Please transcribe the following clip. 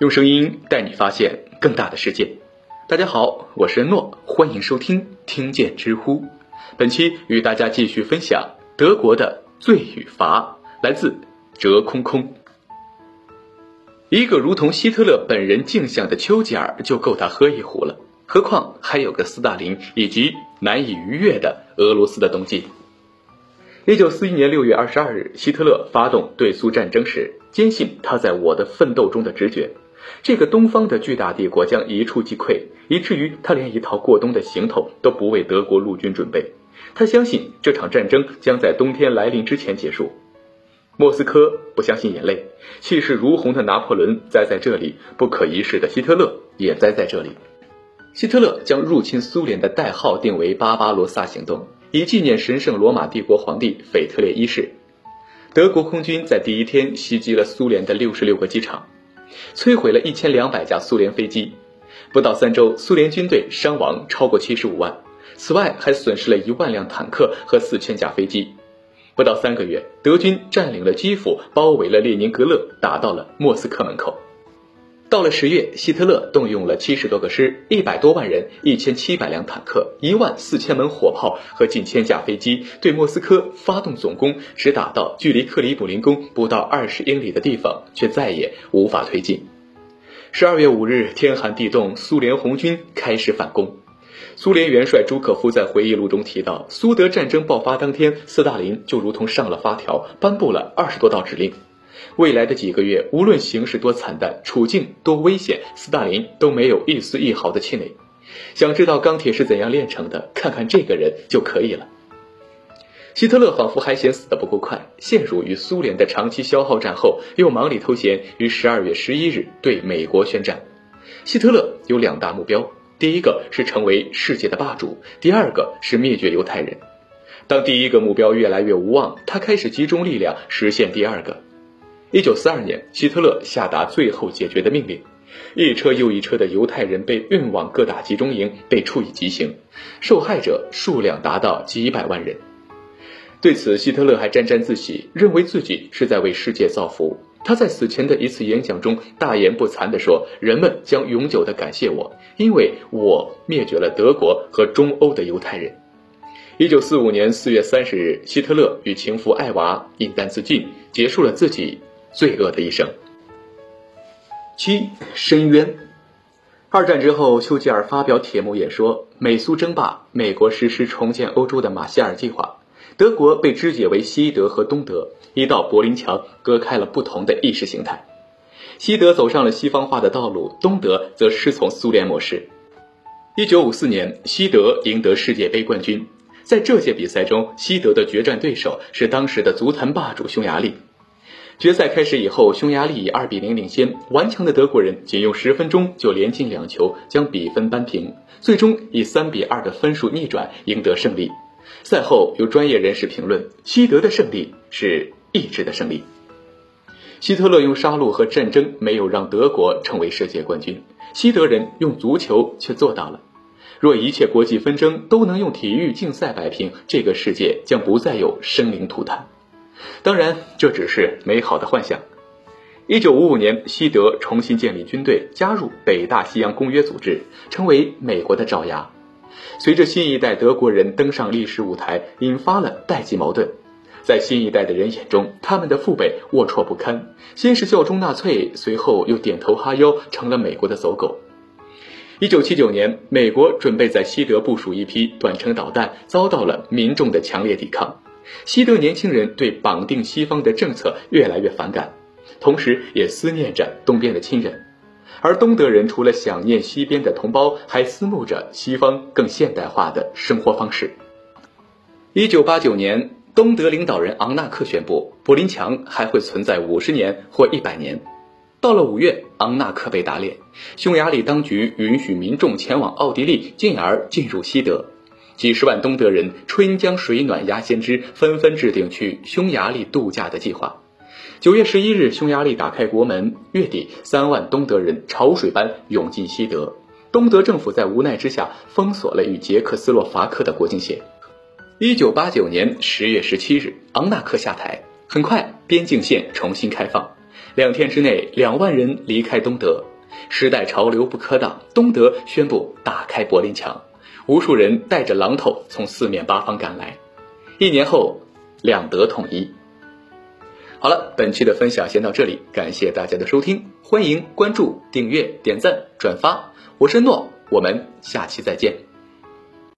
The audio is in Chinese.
用声音带你发现更大的世界。大家好，我是诺，欢迎收听听见知乎。本期与大家继续分享德国的罪与罚，来自哲空空。一个如同希特勒本人镜像的丘吉尔就够他喝一壶了，何况还有个斯大林以及难以逾越的俄罗斯的冬季。一九四一年六月二十二日，希特勒发动对苏战争时，坚信他在我的奋斗中的直觉，这个东方的巨大帝国将一触即溃，以至于他连一套过冬的行头都不为德国陆军准备。他相信这场战争将在冬天来临之前结束。莫斯科不相信眼泪，气势如虹的拿破仑栽在这里，不可一世的希特勒也栽在这里。希特勒将入侵苏联的代号定为“巴巴罗萨行动”，以纪念神圣罗马帝国皇帝腓特烈一世。德国空军在第一天袭击了苏联的六十六个机场，摧毁了一千两百架苏联飞机。不到三周，苏联军队伤亡超过七十五万，此外还损失了一万辆坦克和四千架飞机。不到三个月，德军占领了基辅，包围了列宁格勒，打到了莫斯科门口。到了十月，希特勒动用了七十多个师、一百多万人、一千七百辆坦克、一万四千门火炮和近千架飞机，对莫斯科发动总攻，只打到距离克里姆林宫不到二十英里的地方，却再也无法推进。十二月五日，天寒地冻，苏联红军开始反攻。苏联元帅朱可夫在回忆录中提到，苏德战争爆发当天，斯大林就如同上了发条，颁布了二十多道指令。未来的几个月，无论形势多惨淡，处境多危险，斯大林都没有一丝一毫的气馁。想知道钢铁是怎样炼成的，看看这个人就可以了。希特勒仿佛还嫌死得不够快，陷入与苏联的长期消耗战后，又忙里偷闲，于十二月十一日对美国宣战。希特勒有两大目标。第一个是成为世界的霸主，第二个是灭绝犹太人。当第一个目标越来越无望，他开始集中力量实现第二个。一九四二年，希特勒下达最后解决的命令，一车又一车的犹太人被运往各大集中营，被处以极刑，受害者数量达到几百万人。对此，希特勒还沾沾自喜，认为自己是在为世界造福。他在死前的一次演讲中大言不惭地说：“人们将永久地感谢我，因为我灭绝了德国和中欧的犹太人。”一九四五年四月三十日，希特勒与情妇艾娃饮弹自尽，结束了自己罪恶的一生。七深渊。二战之后，丘吉尔发表铁幕演说，美苏争霸，美国实施重建欧洲的马歇尔计划。德国被肢解为西德和东德，一道柏林墙隔开了不同的意识形态。西德走上了西方化的道路，东德则师从苏联模式。一九五四年，西德赢得世界杯冠军。在这届比赛中，西德的决战对手是当时的足坛霸主匈牙利。决赛开始以后，匈牙利以二比零领先，顽强的德国人仅用十分钟就连进两球，将比分扳平，最终以三比二的分数逆转，赢得胜利。赛后，有专业人士评论，西德的胜利是意志的胜利。希特勒用杀戮和战争没有让德国成为世界冠军，西德人用足球却做到了。若一切国际纷争都能用体育竞赛摆平，这个世界将不再有生灵涂炭。当然，这只是美好的幻想。一九五五年，西德重新建立军队，加入北大西洋公约组织，成为美国的爪牙。随着新一代德国人登上历史舞台，引发了代际矛盾。在新一代的人眼中，他们的父辈龌龊不堪，先是效忠纳粹，随后又点头哈腰，成了美国的走狗。一九七九年，美国准备在西德部署一批短程导弹，遭到了民众的强烈抵抗。西德年轻人对绑定西方的政策越来越反感，同时也思念着东边的亲人。而东德人除了想念西边的同胞，还思慕着西方更现代化的生活方式。一九八九年，东德领导人昂纳克宣布，柏林墙还会存在五十年或一百年。到了五月，昂纳克被打脸，匈牙利当局允许民众前往奥地利，进而进入西德。几十万东德人春江水暖鸭先知，纷纷制定去匈牙利度假的计划。九月十一日，匈牙利打开国门。月底，三万东德人潮水般涌进西德。东德政府在无奈之下封锁了与捷克斯洛伐克的国境线。一九八九年十月十七日，昂纳克下台。很快，边境线重新开放。两天之内，两万人离开东德。时代潮流不可挡，东德宣布打开柏林墙，无数人带着榔头从四面八方赶来。一年后，两德统一。好了，本期的分享先到这里，感谢大家的收听，欢迎关注、订阅、点赞、转发。我是诺，我们下期再见。